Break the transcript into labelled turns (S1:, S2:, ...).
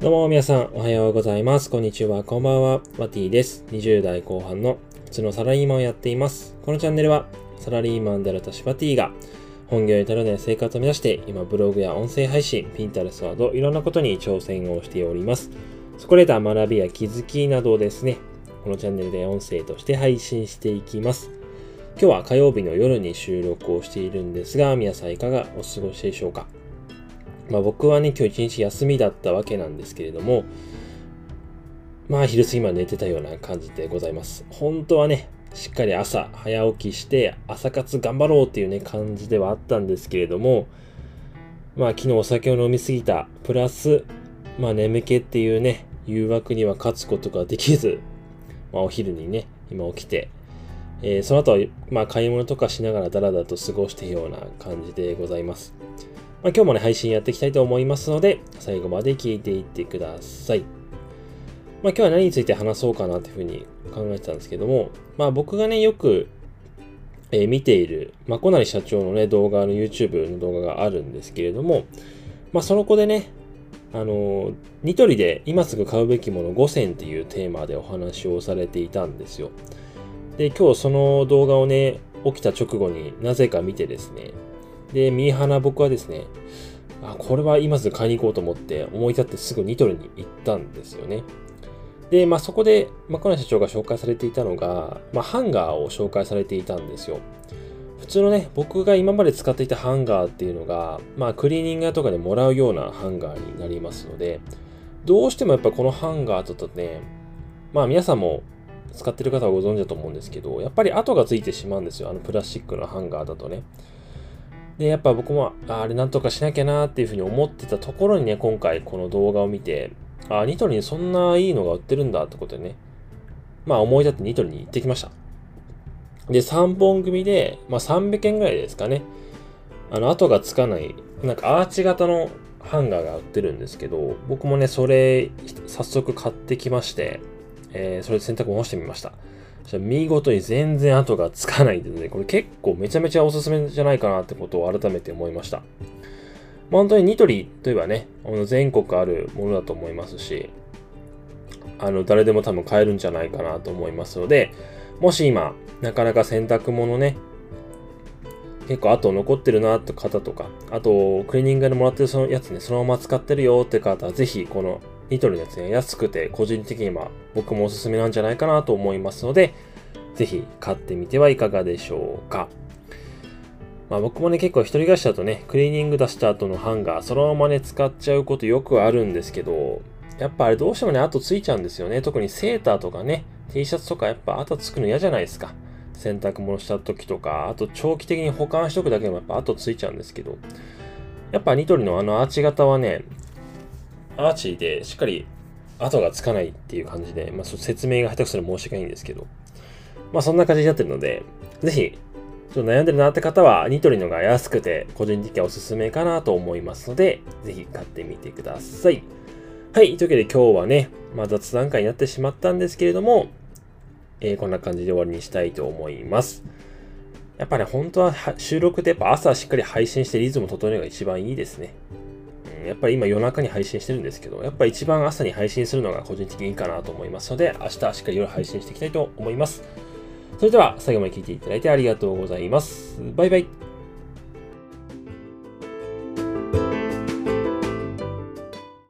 S1: どうも皆さんおはようございます。こんにちは、こんばんは。ワティです。20代後半の普通のサラリーマンをやっています。このチャンネルはサラリーマンである私ワティが本業に至らない生活を目指して今ブログや音声配信、ピンタレスなどいろんなことに挑戦をしております。そこで得た学びや気づきなどをですね、このチャンネルで音声として配信していきます。今日は火曜日の夜に収録をしているんですが、皆さんいかがお過ごしでしょうか？まあ僕はね、今日一日休みだったわけなんですけれども、まあ昼過ぎまで寝てたような感じでございます。本当はね、しっかり朝早起きして朝活頑張ろうっていうね感じではあったんですけれども、まあ昨日お酒を飲みすぎた、プラス、まあ眠気っていうね、誘惑には勝つことができず、まあお昼にね、今起きて、えー、その後は、まあ、買い物とかしながらダラダラと過ごしているような感じでございます。まあ、今日もね、配信やっていきたいと思いますので、最後まで聞いていってください。まあ、今日は何について話そうかなというふうに考えてたんですけども、まあ、僕がね、よく、えー、見ている、まこなり社長のね、動画の YouTube の動画があるんですけれども、まあ、その子でね、あの、ニトリで今すぐ買うべきもの5選っていうテーマでお話をされていたんですよ。で、今日その動画をね、起きた直後になぜか見てですね、で、ミーハナ僕はですね、あ、これは今すぐ買いに行こうと思って思い立ってすぐニトリに行ったんですよね。で、まあそこで、まあ、小社長が紹介されていたのが、まあハンガーを紹介されていたんですよ。普通のね、僕が今まで使っていたハンガーっていうのが、まあクリーニング屋とかでもらうようなハンガーになりますので、どうしてもやっぱこのハンガーだとね、まあ皆さんも使ってる方はご存知だと思うんですけど、やっぱり跡がついてしまうんですよ。あのプラスチックのハンガーだとね。で、やっぱ僕も、あれなんとかしなきゃなっていうふうに思ってたところにね、今回この動画を見て、あ、ニトリにそんないいのが売ってるんだってことでね、まあ思い立ってニトリに行ってきました。で、3本組で、まあ300円ぐらいですかね。あの、跡がつかない、なんかアーチ型のハンガーが売ってるんですけど、僕もね、それ、早速買ってきまして、えー、それで洗濯を干してみました。見事に全然跡がつかないんでね、これ結構めちゃめちゃおすすめじゃないかなってことを改めて思いました。本当にニトリといえばね、あの全国あるものだと思いますし、あの、誰でも多分買えるんじゃないかなと思いますので、もし今、なかなか洗濯物ね、結構後残ってるなって方とか、あと、クリーニングでもらってるそのやつね、そのまま使ってるよって方は、ぜひこのニトリのやつね、安くて個人的には僕もおすすめなんじゃないかなと思いますので、ぜひ買ってみてはいかがでしょうか。まあ僕もね、結構一人暮らしだとね、クリーニング出した後のハンガー、そのままね、使っちゃうことよくあるんですけど、やっぱあれどうしてもね、後ついちゃうんですよね。特にセーターとかね、T シャツとかやっぱ後つくの嫌じゃないですか。洗濯物した時とか、あと長期的に保管しとくだけでもやっぱ後ついちゃうんですけど、やっぱニトリのあのアーチ型はね、アーチでしっかり跡がつかないっていう感じで、まあ、説明が下手くそで申し訳ないんですけど、まあそんな感じになってるので、ぜひ、ちょっと悩んでるなって方は、ニトリのが安くて、個人的にはおすすめかなと思いますので、ぜひ買ってみてください。はい、というわけで今日はね、まあ雑談会になってしまったんですけれども、えー、こんな感じで終わりにしたいと思います。やっぱね、本当は収録ってやっぱ朝しっかり配信してリズム整えるのが一番いいですね。やっぱり今夜中に配信してるんですけど、やっぱ一番朝に配信するのが個人的にいいかなと思いますので、明日しっかり夜配信していきたいと思います。それでは最後まで聴いていただいてありがとうございます。バイバイ。